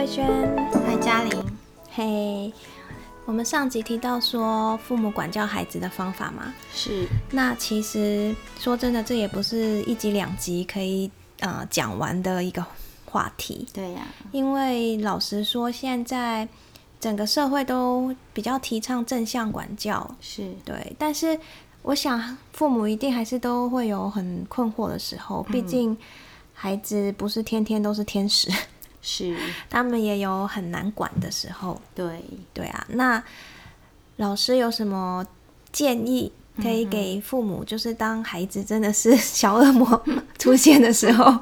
慧轩，嗨嘉玲，嘿，我们上集提到说父母管教孩子的方法嘛，是。那其实说真的，这也不是一集两集可以呃讲完的一个话题。对呀，因为老实说，现在整个社会都比较提倡正向管教，是对。但是我想，父母一定还是都会有很困惑的时候，毕竟孩子不是天天都是天使。是，他们也有很难管的时候。对，对啊。那老师有什么建议可以给父母？就是当孩子真的是小恶魔 出现的时候，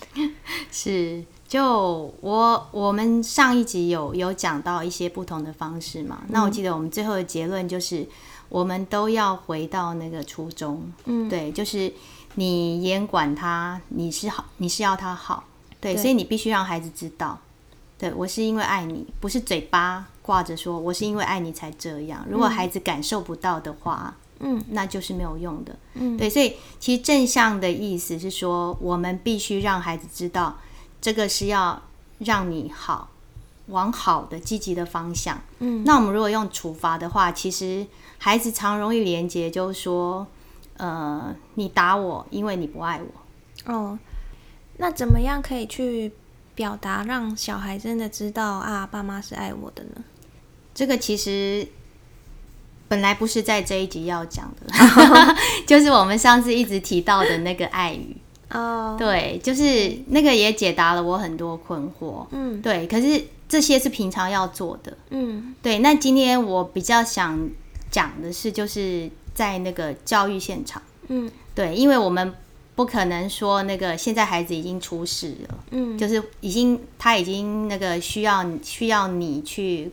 是。就我我们上一集有有讲到一些不同的方式嘛？那我记得我们最后的结论就是，我们都要回到那个初衷。嗯，对，就是你严管他，你是好，你是要他好。对，所以你必须让孩子知道，对我是因为爱你，不是嘴巴挂着说我是因为爱你才这样。如果孩子感受不到的话，嗯，那就是没有用的。嗯，对，所以其实正向的意思是说，我们必须让孩子知道，这个是要让你好，往好的积极的方向。嗯，那我们如果用处罚的话，其实孩子常容易连接，就是说，呃，你打我，因为你不爱我。哦。那怎么样可以去表达，让小孩真的知道啊，爸妈是爱我的呢？这个其实本来不是在这一集要讲的，就是我们上次一直提到的那个爱语哦。对，就是那个也解答了我很多困惑。嗯，对。可是这些是平常要做的。嗯，对。那今天我比较想讲的是，就是在那个教育现场。嗯，对，因为我们。不可能说那个现在孩子已经出事了，嗯，就是已经他已经那个需要需要你去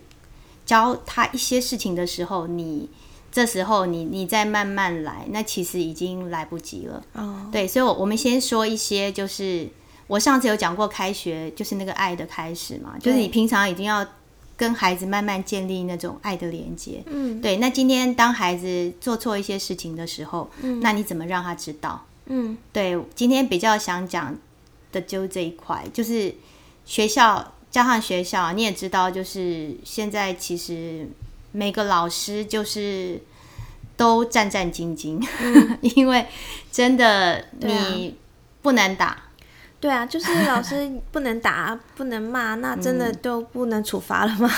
教他一些事情的时候，你这时候你你再慢慢来，那其实已经来不及了。哦，对，所以，我我们先说一些，就是我上次有讲过开学就是那个爱的开始嘛，就是你平常已经要跟孩子慢慢建立那种爱的连接。嗯，对。那今天当孩子做错一些事情的时候，嗯，那你怎么让他知道？嗯，对，今天比较想讲的就这一块，就是学校加上学校，你也知道，就是现在其实每个老师就是都战战兢兢，因为真的你不能打，对啊，就是老师不能打，不能骂，那真的都不能处罚了吗？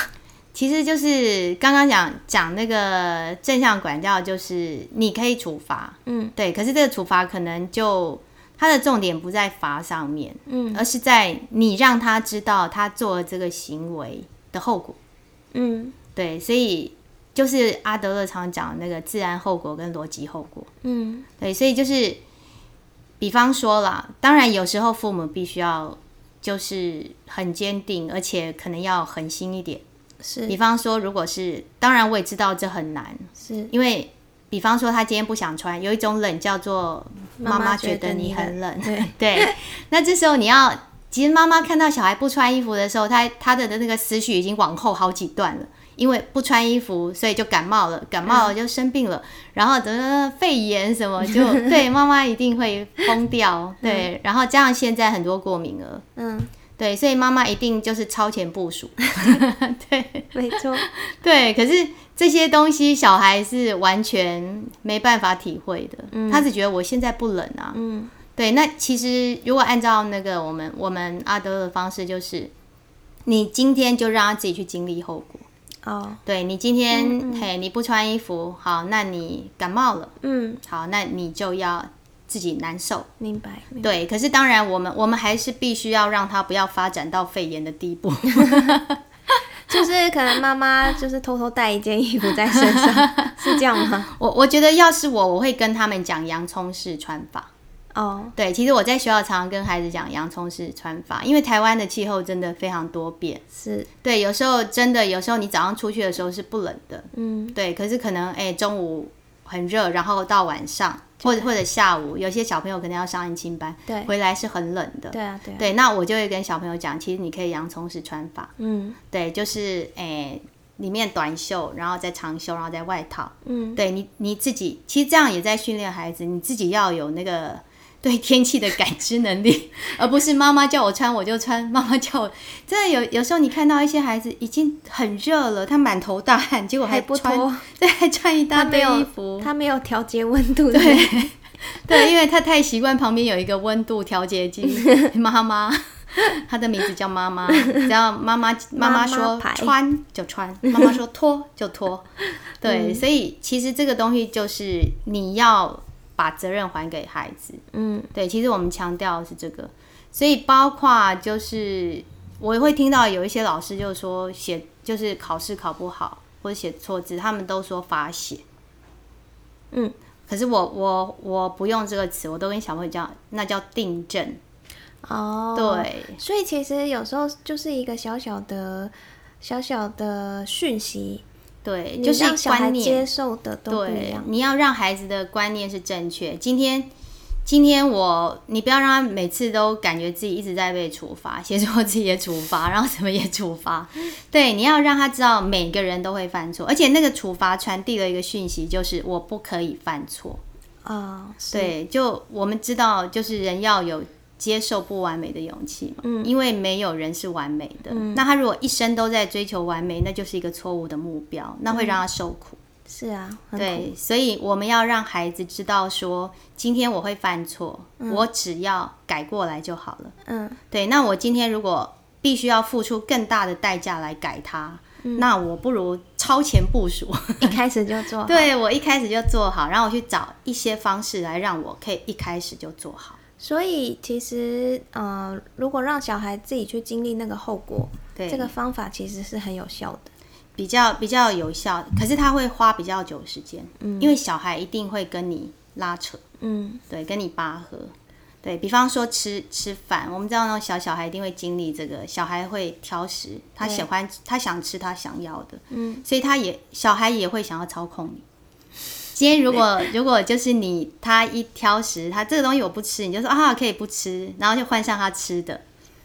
其实就是刚刚讲讲那个正向管教，就是你可以处罚，嗯，对。可是这个处罚可能就它的重点不在罚上面，嗯，而是在你让他知道他做这个行为的后果，嗯，对。所以就是阿德勒常讲那个自然后果跟逻辑后果，嗯，对。所以就是比方说啦，当然有时候父母必须要就是很坚定，而且可能要狠心一点。是，比方说，如果是，当然我也知道这很难，是。因为，比方说他今天不想穿，有一种冷叫做妈妈觉得你很冷，对。对。那这时候你要，其实妈妈看到小孩不穿衣服的时候，他他的的那个思绪已经往后好几段了，因为不穿衣服，所以就感冒了，感冒了就生病了，然后得肺炎什么，就 对妈妈一定会疯掉，对，然后加上现在很多过敏儿，嗯。对，所以妈妈一定就是超前部署。对，没错。对，可是这些东西小孩是完全没办法体会的。嗯，他只觉得我现在不冷啊。嗯，对。那其实如果按照那个我们我们阿德的方式，就是你今天就让他自己去经历后果。哦，对你今天嘿你不穿衣服，好，那你感冒了。嗯，好，那你就要。自己难受，明白？对，可是当然，我们我们还是必须要让他不要发展到肺炎的地步。就是可能妈妈就是偷偷带一件衣服在身上，是这样吗？我我觉得要是我，我会跟他们讲洋葱式穿法。哦，对，其实我在学校常常跟孩子讲洋葱式穿法，因为台湾的气候真的非常多变。是对，有时候真的，有时候你早上出去的时候是不冷的，嗯，对，可是可能哎中午很热，然后到晚上。或者或者下午，有些小朋友可能要上安亲班，对，回来是很冷的，对啊，对，对，那我就会跟小朋友讲，其实你可以洋葱式穿法，嗯，对，就是诶，里面短袖，然后再长袖，然后再外套，嗯，对你你自己，其实这样也在训练孩子，你自己要有那个对天气的感知能力，而不是妈妈叫我穿我就穿。妈妈叫我，真的有有时候你看到一些孩子已经很热了，他满头大汗，结果还不脱，对，还穿一大堆衣服，他没有调节温度，对，对，因为他太习惯旁边有一个温度调节机，妈妈，他的名字叫妈妈，只要妈妈妈妈说穿就穿，妈妈说脱就脱，对，所以其实这个东西就是你要。把责任还给孩子，嗯，对，其实我们强调是这个，所以包括就是我会听到有一些老师就说写就是考试考不好或者写错字，他们都说罚写，嗯，可是我我我不用这个词，我都跟小朋友讲，那叫订正，哦，对，所以其实有时候就是一个小小的小小的讯息。对，就是观念接受的都不一样。你要让孩子的观念是正确。今天，今天我，你不要让他每次都感觉自己一直在被处罚，写错字也处罚，然后什么也处罚。对，你要让他知道每个人都会犯错，而且那个处罚传递了一个讯息，就是我不可以犯错啊。对，就我们知道，就是人要有。接受不完美的勇气嘛，嗯，因为没有人是完美的。那他如果一生都在追求完美，那就是一个错误的目标，那会让他受苦。是啊，对，所以我们要让孩子知道说，今天我会犯错，我只要改过来就好了。嗯，对。那我今天如果必须要付出更大的代价来改它，那我不如超前部署，一开始就做好。对我一开始就做好，然后我去找一些方式来让我可以一开始就做好。所以其实，呃，如果让小孩自己去经历那个后果，对这个方法其实是很有效的，比较比较有效。可是他会花比较久时间，嗯，因为小孩一定会跟你拉扯，嗯，对，跟你拔河。对比方说吃吃饭，我们知道那种小小孩一定会经历这个，小孩会挑食，他喜欢他想吃他想要的，嗯，所以他也小孩也会想要操控你。今天如果如果就是你他一挑食，他这个东西我不吃，你就说啊可以不吃，然后就换上他吃的，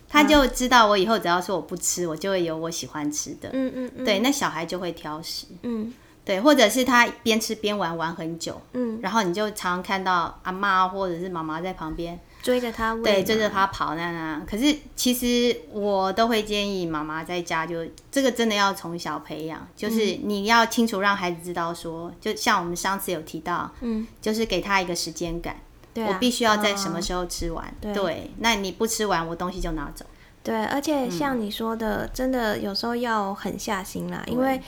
他就知道我以后只要说我不吃，我就会有我喜欢吃的。嗯嗯嗯。对，那小孩就会挑食。嗯。对，或者是他边吃边玩玩很久。嗯。然后你就常常看到阿妈或者是妈妈在旁边。追着他，对，追着他跑那那。可是其实我都会建议妈妈在家就这个真的要从小培养，就是你要清楚让孩子知道说，就像我们上次有提到，嗯，就是给他一个时间感，我必须要在什么时候吃完，对，那你不吃完，我东西就拿走。对，而且像你说的，真的有时候要狠下心啦，因为。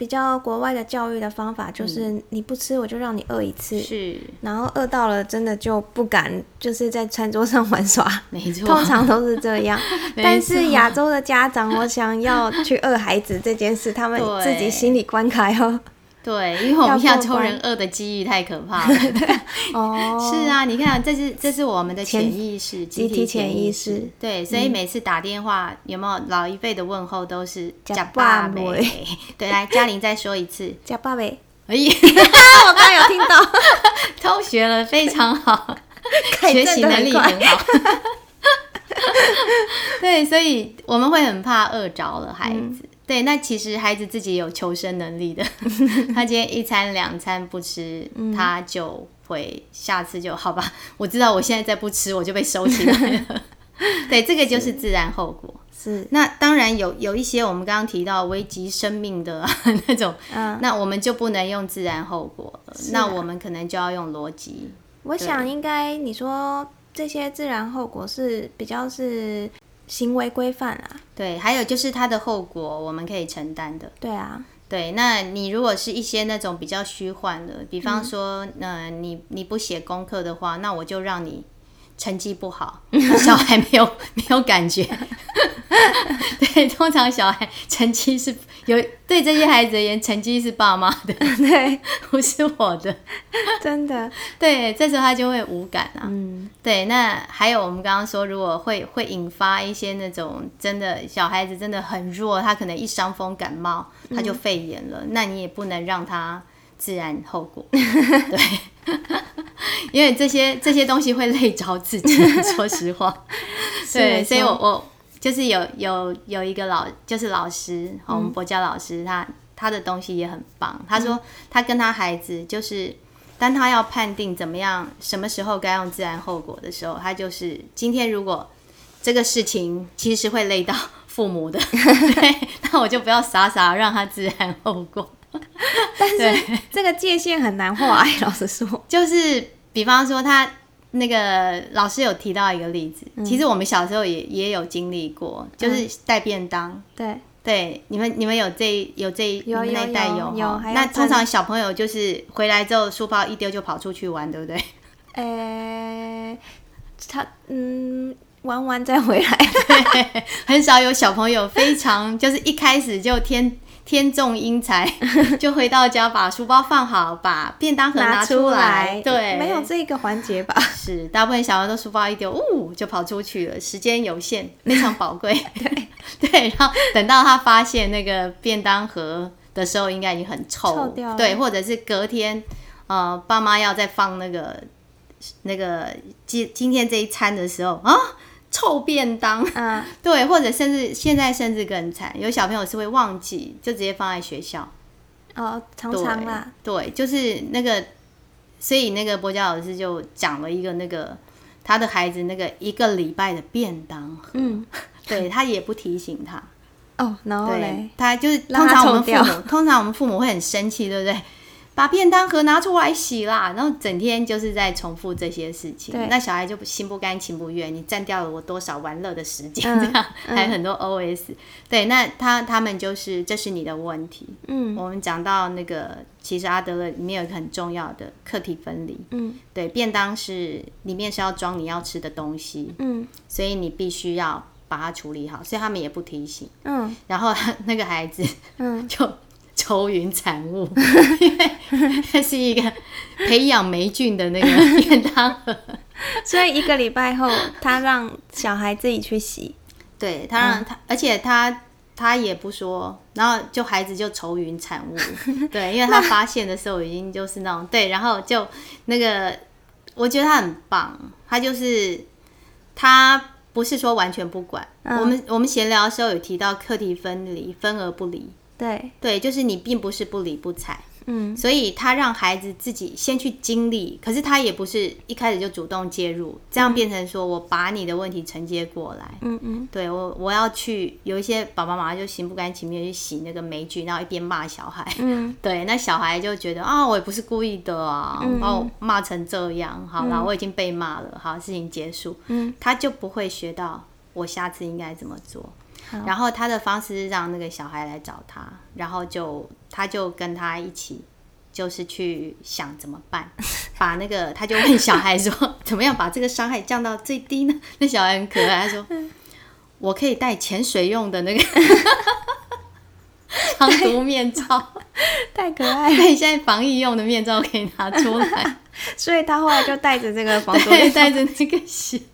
比较国外的教育的方法就是你不吃我就让你饿一次，是，然后饿到了真的就不敢就是在餐桌上玩耍，没 错，通常都是这样。但是亚洲的家长，我想要去饿孩子这件事，他们自己心里关卡要。对，因为我们亚洲人饿的机遇太可怕了。哦，是啊，你看，这是这是我们的潜意识，集体潜意识。对，所以每次打电话，有没有老一辈的问候都是“假爸爸”。对，来嘉玲再说一次“假爸爸”。哎呀，我刚有听到，偷学了，非常好，学习能力很好。对，所以我们会很怕饿着了孩子。对，那其实孩子自己有求生能力的。他今天一餐两餐不吃，他就会下次就好吧。我知道我现在再不吃，我就被收起来了。对，这个就是自然后果。是。那当然有有一些我们刚刚提到危及生命的 那种，那我们就不能用自然后果了。那我们可能就要用逻辑。我想应该你说这些自然后果是比较是。行为规范啊，对，还有就是它的后果我们可以承担的，对啊，对，那你如果是一些那种比较虚幻的，比方说，嗯，你你不写功课的话，那我就让你。成绩不好，小孩没有没有感觉。对，通常小孩成绩是有对这些孩子而言，成绩是爸妈的，对，不是我的，真的。对，这时候他就会无感啊。嗯，对。那还有我们刚刚说，如果会会引发一些那种真的小孩子真的很弱，他可能一伤风感冒他就肺炎了，那你也不能让他自然后果。对。因为这些这些东西会累着自己，说实话。对，所以我我就是有有有一个老就是老师，我们博教老师，他他的东西也很棒。他说他跟他孩子就是当他要判定怎么样、什么时候该用自然后果的时候，他就是今天如果这个事情其实会累到 父母的，对，那我就不要傻傻让他自然后果。但是这个界限很难画，老实说，就是比方说他。那个老师有提到一个例子，其实我们小时候也也有经历过，就是带便当。对对，你们你们有这有这有那代有有。那通常小朋友就是回来之后书包一丢就跑出去玩，对不对？呃，他嗯玩完再回来，很少有小朋友非常就是一开始就天。天纵英才，就回到家把书包放好，把便当盒拿出来。对，没有这个环节吧？是，大部分小孩都书包一丢，呜，就跑出去了。时间有限，非常宝贵。对对，然后等到他发现那个便当盒的时候，应该已经很臭掉。对，或者是隔天，呃，爸妈要再放那个那个今今天这一餐的时候啊。臭便当，嗯，对，或者甚至现在甚至更惨，有小朋友是会忘记，就直接放在学校。哦，常常啦，对，就是那个，所以那个博佳老师就讲了一个那个他的孩子那个一个礼拜的便当，嗯，对他也不提醒他。哦，然后嘞，他就是通常我们父母，通常我们父母会很生气，对不对？把便当盒拿出来洗啦，然后整天就是在重复这些事情。那小孩就心不甘情不愿，你占掉了我多少玩乐的时间？这样还有很多 OS。对，那他他们就是这是你的问题。嗯，我们讲到那个，其实阿德勒里面有一个很重要的课题分离。嗯，对，便当是里面是要装你要吃的东西。嗯，所以你必须要把它处理好，所以他们也不提醒。嗯，然后 那个孩子，嗯，就。愁云惨雾，因为它是一个培养霉菌的那个便当盒，所以一个礼拜后，他让小孩自己去洗。对他让他，而且他他也不说，然后就孩子就愁云惨雾。对，因为他发现的时候已经就是那种对，然后就那个，我觉得他很棒，他就是他不是说完全不管。我们我们闲聊的时候有提到课题分离，分而不离。对。对，就是你并不是不理不睬，嗯，所以他让孩子自己先去经历，可是他也不是一开始就主动介入，这样变成说我把你的问题承接过来，嗯嗯，对我我要去有一些爸爸妈妈就心不甘情不愿去洗那个霉菌，然后一边骂小孩，嗯，对，那小孩就觉得啊，我也不是故意的啊，把我骂成这样，好了，我已经被骂了，好，事情结束，嗯，他就不会学到我下次应该怎么做。然后他的方式是让那个小孩来找他，然后就他就跟他一起，就是去想怎么办，把那个他就问小孩说，怎么样把这个伤害降到最低呢？那小孩很可爱，他说，我可以戴潜水用的那个 防毒面罩，太可爱。对，现在防疫用的面罩可以拿出来，所以他后来就带着这个防毒面罩，带着这个洗。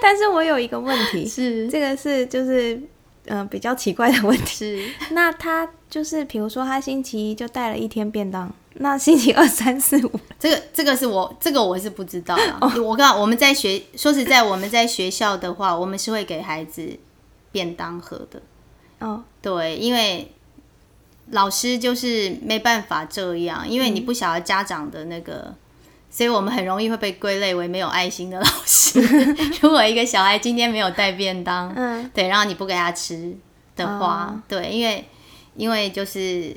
但是我有一个问题，是这个是就是。嗯，比较奇怪的问题。那他就是，比如说他星期一就带了一天便当，那星期二、三、四、五，这个这个是我这个我是不知道的。我刚我们在学，说实在，我们在学校的话，我们是会给孩子便当盒的。哦，对，因为老师就是没办法这样，因为你不晓得家长的那个。所以我们很容易会被归类为没有爱心的老师。如果一个小孩今天没有带便当，嗯，对，然后你不给他吃的话，对，因为因为就是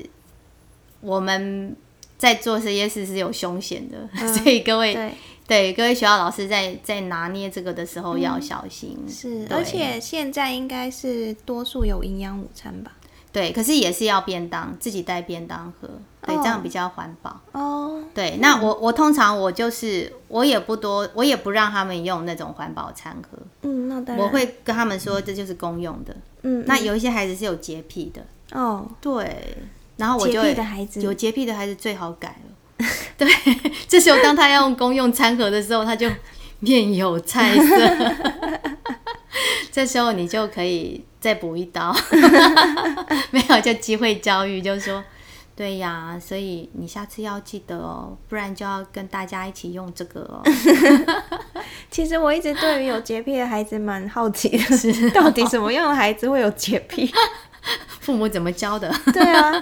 我们在做这些事是有凶险的，所以各位对各位学校老师在在拿捏这个的时候要小心。是，而且现在应该是多数有营养午餐吧。对，可是也是要便当，自己带便当盒，对，这样比较环保。哦，对，那我我通常我就是我也不多，我也不让他们用那种环保餐盒。嗯，那当然。我会跟他们说这就是公用的。嗯，那有一些孩子是有洁癖的。哦，对，然后我就洁癖的孩子有洁癖的孩子最好改了。对，这时候当他要用公用餐盒的时候，他就面有菜色。这时候你就可以。再补一刀，没有就机会教育，就是说，对呀，所以你下次要记得哦，不然就要跟大家一起用这个哦。其实我一直对于有洁癖的孩子蛮好奇的，是到底什么样的孩子会有洁癖？父母怎么教的？对啊，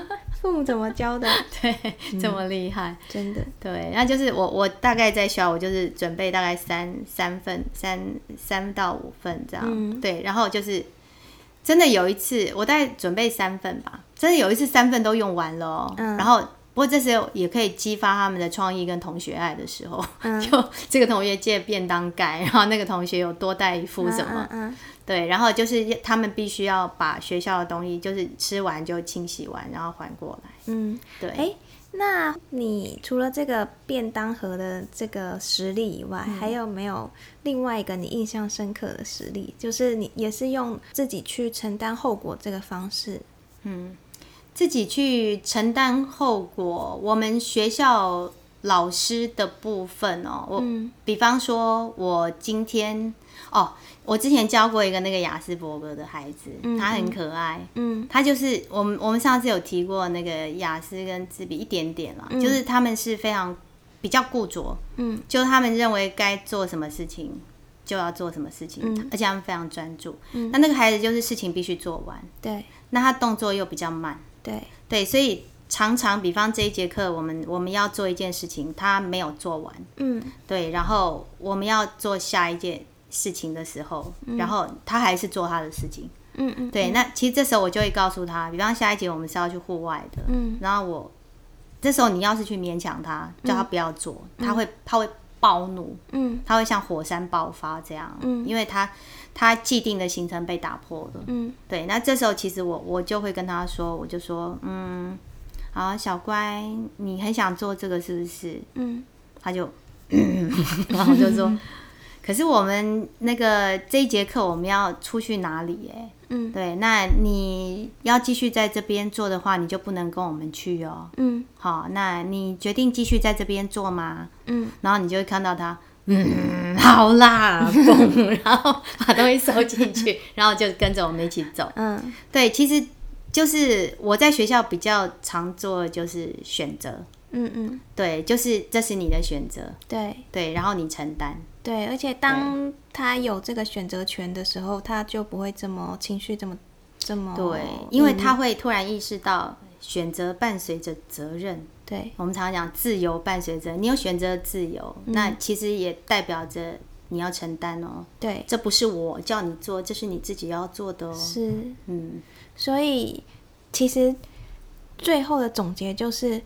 父母怎么教的？对，这么厉害，真的。对，那就是我我大概在学校，我就是准备大概三三份，三三到五份这样。对，然后就是真的有一次，我大概准备三份吧，真的有一次三份都用完了。嗯，然后不过这时候也可以激发他们的创意跟同学爱的时候，就这个同学借便当盖，然后那个同学有多带一副什么。对，然后就是他们必须要把学校的东西，就是吃完就清洗完，然后还过来。嗯，对。哎，那你除了这个便当盒的这个实力以外，还有没有另外一个你印象深刻的实力？就是你也是用自己去承担后果这个方式？嗯，自己去承担后果。我们学校老师的部分哦，我比方说，我今天哦。我之前教过一个那个雅斯伯格的孩子，他很可爱。嗯，他就是我们我们上次有提过那个雅思跟自闭一点点了，就是他们是非常比较固着。嗯，就他们认为该做什么事情就要做什么事情，而且他们非常专注。嗯，那那个孩子就是事情必须做完。对，那他动作又比较慢。对对，所以常常比方这一节课我们我们要做一件事情，他没有做完。嗯，对，然后我们要做下一件。事情的时候，然后他还是做他的事情。嗯嗯，对。那其实这时候我就会告诉他，比方下一节我们是要去户外的。嗯。然后我这时候你要是去勉强他，叫他不要做，他会他会暴怒。嗯。他会像火山爆发这样。嗯。因为他他既定的行程被打破了。嗯。对。那这时候其实我我就会跟他说，我就说，嗯，好，小乖，你很想做这个是不是？嗯。他就，然后就说。可是我们那个这一节课我们要出去哪里？哎，嗯，对，那你要继续在这边做的话，你就不能跟我们去哦。嗯，好，那你决定继续在这边做吗？嗯，然后你就会看到他，嗯，好啦，然后把东西收进去，然后就跟着我们一起走。嗯，对，其实就是我在学校比较常做就是选择。嗯嗯，对，就是这是你的选择。对对，然后你承担。对，而且当他有这个选择权的时候，他就不会这么情绪这么这么。对，因为他会突然意识到选择伴随着责任。对，我们常常讲自由伴随着你有选择自由，那其实也代表着你要承担哦。对，这不是我叫你做，这是你自己要做的哦。是，嗯，所以其实最后的总结就是。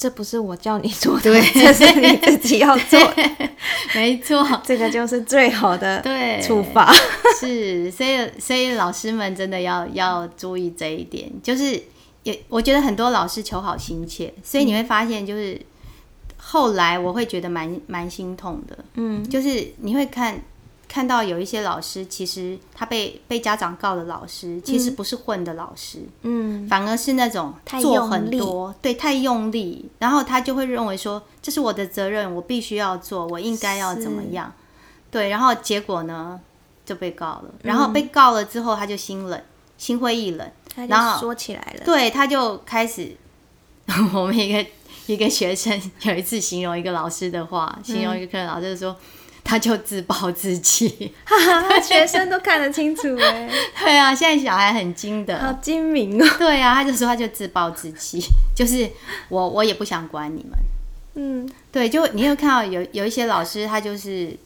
这不是我叫你做的，这是你自己要做。没错，这个就是最好的处罚。是，所以所以老师们真的要要注意这一点。就是也，我觉得很多老师求好心切，所以你会发现，就是后来我会觉得蛮蛮心痛的。嗯，就是你会看。看到有一些老师，其实他被被家长告的老师，其实不是混的老师，嗯，反而是那种做很多，对，太用力，然后他就会认为说这是我的责任，我必须要做，我应该要怎么样，对，然后结果呢就被告了，然后被告了之后他就心冷，心灰意冷，然后说起来了，对，他就开始，我们一个一个学生有一次形容一个老师的话，形容一个课老师说。他就自暴自弃，哈哈学生都看得清楚哎。对啊，现在小孩很精的，好精明哦。对啊，他就说他就自暴自弃，就是我我也不想管你们。嗯，对，就你有看到有有一些老师，他就是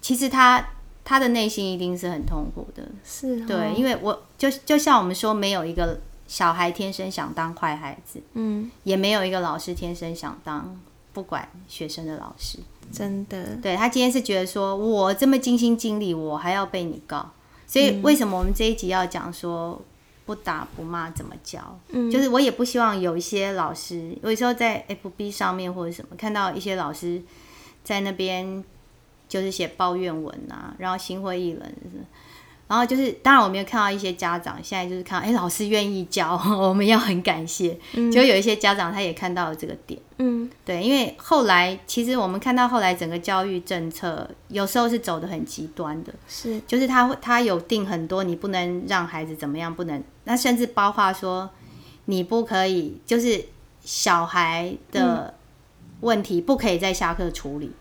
其实他他的内心一定是很痛苦的。是，对，因为我就就像我们说，没有一个小孩天生想当坏孩子，嗯，也没有一个老师天生想当不管学生的老师。真的，对他今天是觉得说，我这么尽心尽力，我还要被你告，所以为什么我们这一集要讲说不打不骂怎么教？嗯，就是我也不希望有一些老师，有时候在 FB 上面或者什么看到一些老师在那边就是写抱怨文啊，然后心灰意冷。然后就是，当然我们有看到一些家长现在就是看，哎，老师愿意教，我们要很感谢。就有一些家长他也看到了这个点，嗯，对，因为后来其实我们看到后来整个教育政策有时候是走的很极端的，是，就是他会他有定很多，你不能让孩子怎么样，不能，那甚至包括说你不可以，就是小孩的问题不可以在下课处理。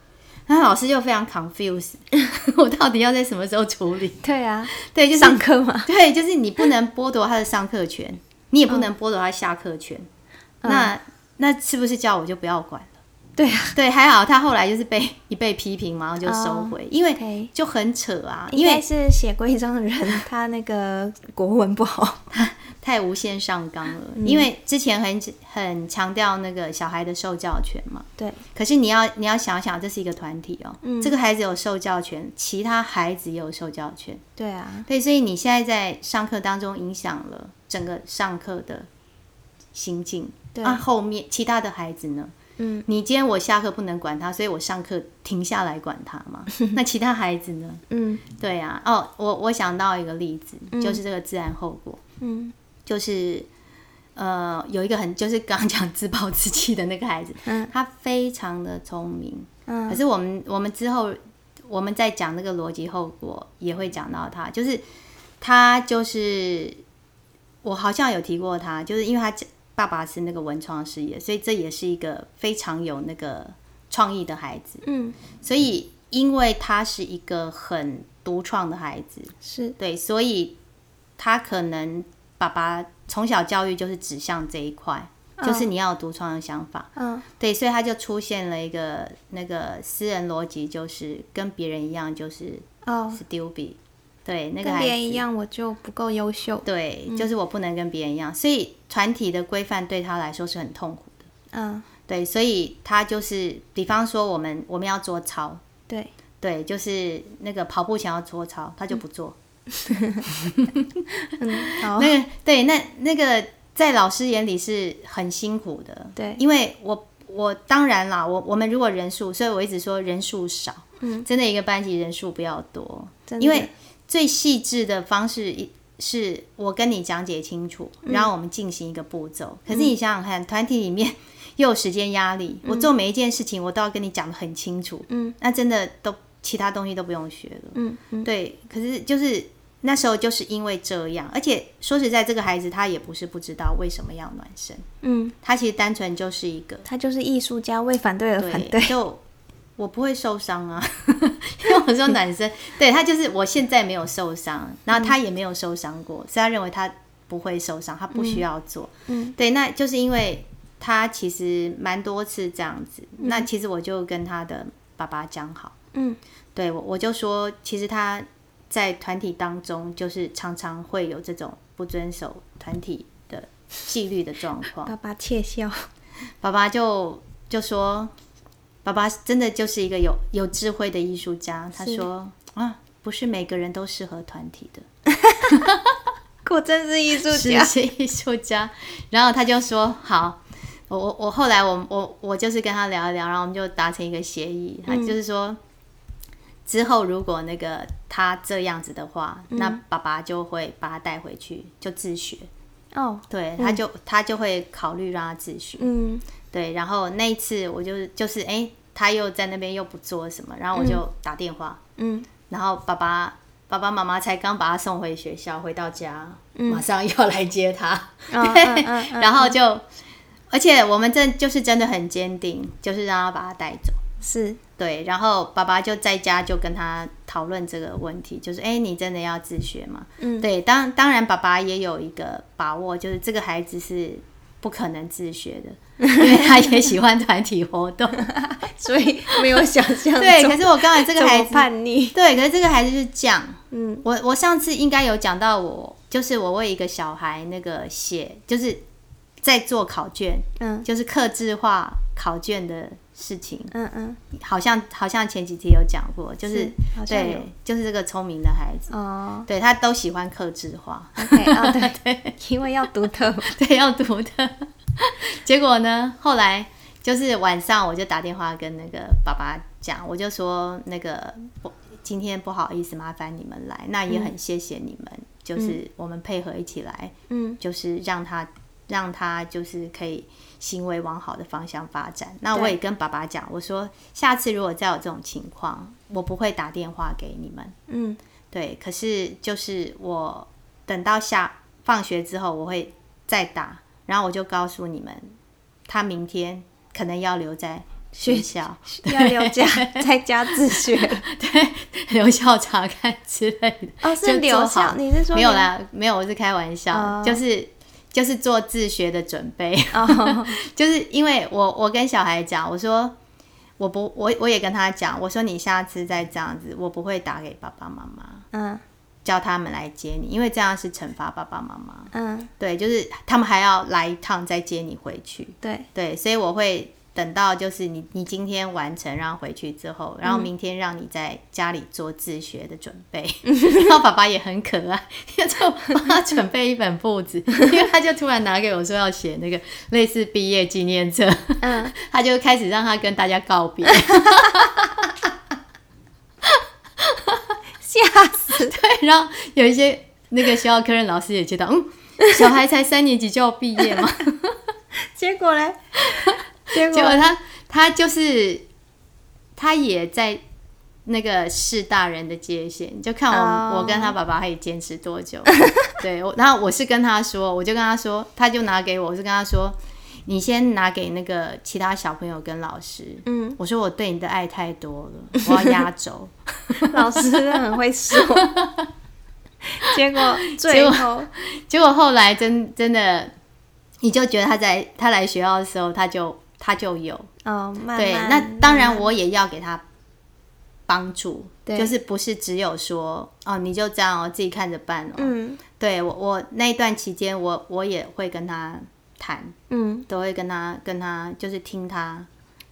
那老师就非常 confused，我到底要在什么时候处理？对啊，对，就上课嘛。对，就是你不能剥夺他的上课权，你也不能剥夺他下课权。那那是不是叫我就不要管了？对啊，对，还好他后来就是被一被批评，马上就收回，因为就很扯啊。因为是写规章的人，他那个国文不好，他 太无限上纲了。因为之前很很强调那个小孩的受教权嘛。对。可是你要你要想想，这是一个团体哦。嗯。这个孩子有受教权，其他孩子也有受教权。对啊。对，所以你现在在上课当中影响了整个上课的心境。对。啊，后面其他的孩子呢？嗯，你今天我下课不能管他，所以我上课停下来管他嘛。那其他孩子呢？嗯，对呀。哦，我我想到一个例子，就是这个自然后果。嗯，就是呃，有一个很就是刚刚讲自暴自弃的那个孩子，嗯，他非常的聪明。嗯，可是我们我们之后我们在讲那个逻辑后果也会讲到他，就是他就是我好像有提过他，就是因为他讲。爸爸是那个文创事业，所以这也是一个非常有那个创意的孩子。嗯，所以因为他是一个很独创的孩子，是对，所以他可能爸爸从小教育就是指向这一块，就是你要有独创的想法。嗯，对，所以他就出现了一个那个私人逻辑，就是跟别人一样，就是哦，是丢比。对，那个跟别人一样，我就不够优秀。对，就是我不能跟别人一样，所以团体的规范对他来说是很痛苦的。嗯，对，所以他就是，比方说我们我们要做操，对对，就是那个跑步前要做操，他就不做。嗯，好。那个对，那那个在老师眼里是很辛苦的。对，因为我我当然啦，我我们如果人数，所以我一直说人数少，嗯，真的一个班级人数不要多，因为。最细致的方式是我跟你讲解清楚，然后我们进行一个步骤。可是你想想看，团体里面 又有时间压力，我做每一件事情我都要跟你讲的很清楚。嗯，那真的都其他东西都不用学了。嗯嗯，对。可是就是那时候就是因为这样，而且说实在，这个孩子他也不是不知道为什么要暖身。嗯，他其实单纯就是一个，他就是艺术家，为反对而反对。就我不会受伤啊，我说男生，对他就是我现在没有受伤，然后他也没有受伤过，所以他认为他不会受伤，他不需要做。嗯，对，那就是因为他其实蛮多次这样子，那其实我就跟他的爸爸讲好，嗯，对我我就说，其实他在团体当中就是常常会有这种不遵守团体的纪律的状况。爸爸窃笑，爸爸就就说。爸爸真的就是一个有有智慧的艺术家。他说：“啊，不是每个人都适合团体的。”果真是艺术家，是艺术家。然后他就说：“好，我我我后来我我我就是跟他聊一聊，然后我们就达成一个协议。他就是说，之后如果那个他这样子的话，那爸爸就会把他带回去就自学。哦，对，他就他就会考虑让他自学。嗯。”对，然后那一次我就就是哎，他又在那边又不做什么，然后我就打电话，嗯，然后爸爸爸爸妈妈才刚把他送回学校，回到家，马上要来接他，对，然后就，而且我们这就是真的很坚定，就是让他把他带走，是对，然后爸爸就在家就跟他讨论这个问题，就是哎，你真的要自学吗？嗯，对，当当然爸爸也有一个把握，就是这个孩子是。不可能自学的，因为他也喜欢团体活动，所以没有想象。对，可是我刚才这个孩子叛逆，对，可是这个孩子是这样。嗯，我我上次应该有讲到，我就是我为一个小孩那个写，就是在做考卷，嗯，就是克制化考卷的事情。嗯嗯，好像好像前几天有讲过，就是对，就是这个聪明的孩子。哦，对他都喜欢克制化。OK，对。对，因为要独特，对，要独特。结果呢？后来就是晚上，我就打电话跟那个爸爸讲，我就说那个不，今天不好意思，麻烦你们来，那也很谢谢你们，就是我们配合一起来，嗯，就是让他让他就是可以行为往好的方向发展。那我也跟爸爸讲，我说下次如果再有这种情况，我不会打电话给你们，嗯，对。可是就是我等到下放学之后，我会再打。然后我就告诉你们，他明天可能要留在学校，要留家 在家自学，对，留校查看之类的。哦，是留校？你是说没有啦？没有，我是开玩笑，就是。就是做自学的准备。哦，就是因为我我跟小孩讲，我说我不我我也跟他讲，我说你下次再这样子，我不会打给爸爸妈妈。嗯。叫他们来接你，因为这样是惩罚爸爸妈妈。嗯，对，就是他们还要来一趟再接你回去。对对，所以我会等到就是你你今天完成，然后回去之后，然后明天让你在家里做自学的准备。然后爸爸也很可爱，就帮他准备一本簿子，因为他就突然拿给我说要写那个类似毕业纪念册。嗯，他就开始让他跟大家告别。吓死！对，然后有一些那个学校科任老师也知道，嗯，小孩才三年级就要毕业嘛。结果呢？结果他他就是他也在那个是大人的界限，就看我我跟他爸爸可以坚持多久。对，然后我是跟他说，我就跟他说，他就拿给我，我是跟他说。你先拿给那个其他小朋友跟老师。嗯，我说我对你的爱太多了，我要压轴。老师很会说。结果最后，结果后来真真的，你就觉得他在他来学校的时候，他就他就有哦，对，那当然我也要给他帮助，就是不是只有说哦，你就这样哦，自己看着办哦。嗯，对我我那一段期间，我我也会跟他。谈，嗯，都会跟他跟他就是听他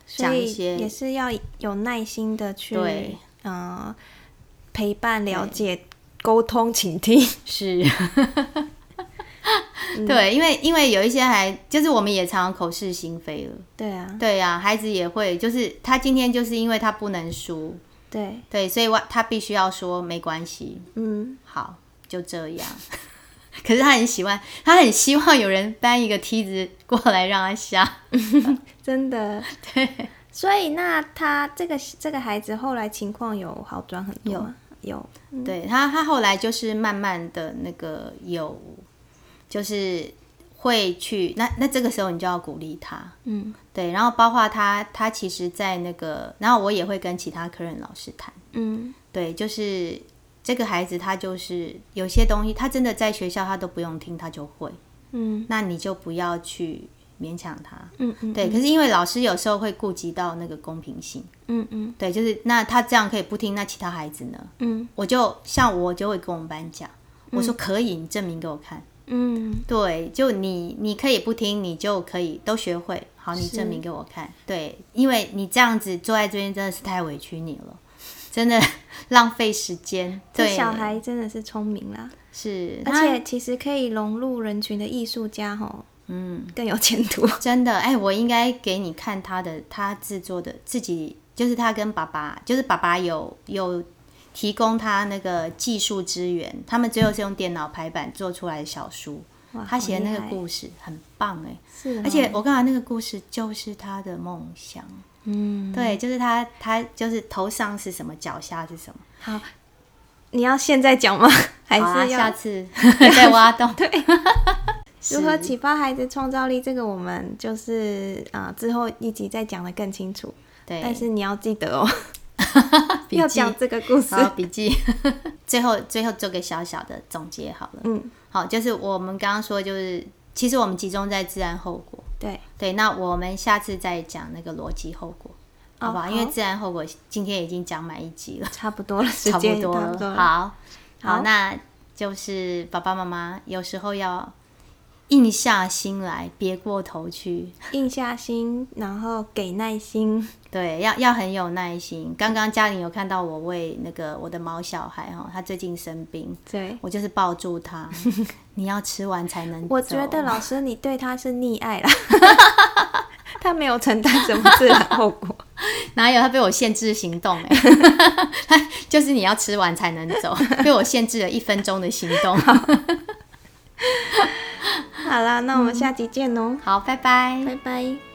讲一些，也是要有耐心的去，对，嗯，陪伴、了解、沟通、倾听，是，对，因为因为有一些还就是我们也常常口是心非了，对啊，对啊，孩子也会，就是他今天就是因为他不能输，对。对，所以我他必须要说没关系，嗯，好，就这样。可是他很喜欢，他很希望有人搬一个梯子过来让他下，真的。对，所以那他这个这个孩子后来情况有好转很多吗？有，对他他后来就是慢慢的那个有，就是会去那那这个时候你就要鼓励他，嗯，对，然后包括他他其实，在那个，然后我也会跟其他客人老师谈，嗯，对，就是。这个孩子他就是有些东西，他真的在学校他都不用听，他就会。嗯，那你就不要去勉强他。嗯嗯，对。可是因为老师有时候会顾及到那个公平性。嗯嗯，对，就是那他这样可以不听，那其他孩子呢？嗯，我就像我就会跟我们班讲，我说可以，你证明给我看。嗯，对，就你你可以不听，你就可以都学会。好，你证明给我看。对，因为你这样子坐在这边真的是太委屈你了。真的 浪费时间，对小孩真的是聪明啦，是，而且其实可以融入人群的艺术家，吼，嗯，更有前途。真的，哎，我应该给你看他的，他制作的自己，就是他跟爸爸，就是爸爸有有提供他那个技术资源，他们最后是用电脑排版做出来的小书，他写的那个故事很棒，哎，是，而且我刚才那个故事就是他的梦想。嗯，对，就是他，他就是头上是什么，脚下是什么。好，你要现在讲吗？还是下次 再挖洞？对，如何启发孩子创造力？这个我们就是啊，之后一集再讲的更清楚。对，但是你要记得哦，要讲这个故事。笔记。最后，最后做个小小的总结好了。嗯，好，就是我们刚刚说，就是其实我们集中在自然后果。对对，那我们下次再讲那个逻辑后果，好吧？因为自然后果今天已经讲满一集了，差不多了，差不多了。好，好，那就是爸爸妈妈有时候要。硬下心来，别过头去。硬下心，然后给耐心。对，要要很有耐心。刚刚嘉玲有看到我喂那个我的毛小孩哈，他最近生病，对我就是抱住他，你要吃完才能。我觉得老师你对他是溺爱了，他没有承担什么自然后果，哪有他被我限制行动哎，就是你要吃完才能走，被我限制了一分钟的行动。好啦，那我们下集见哦。好，拜拜，拜拜。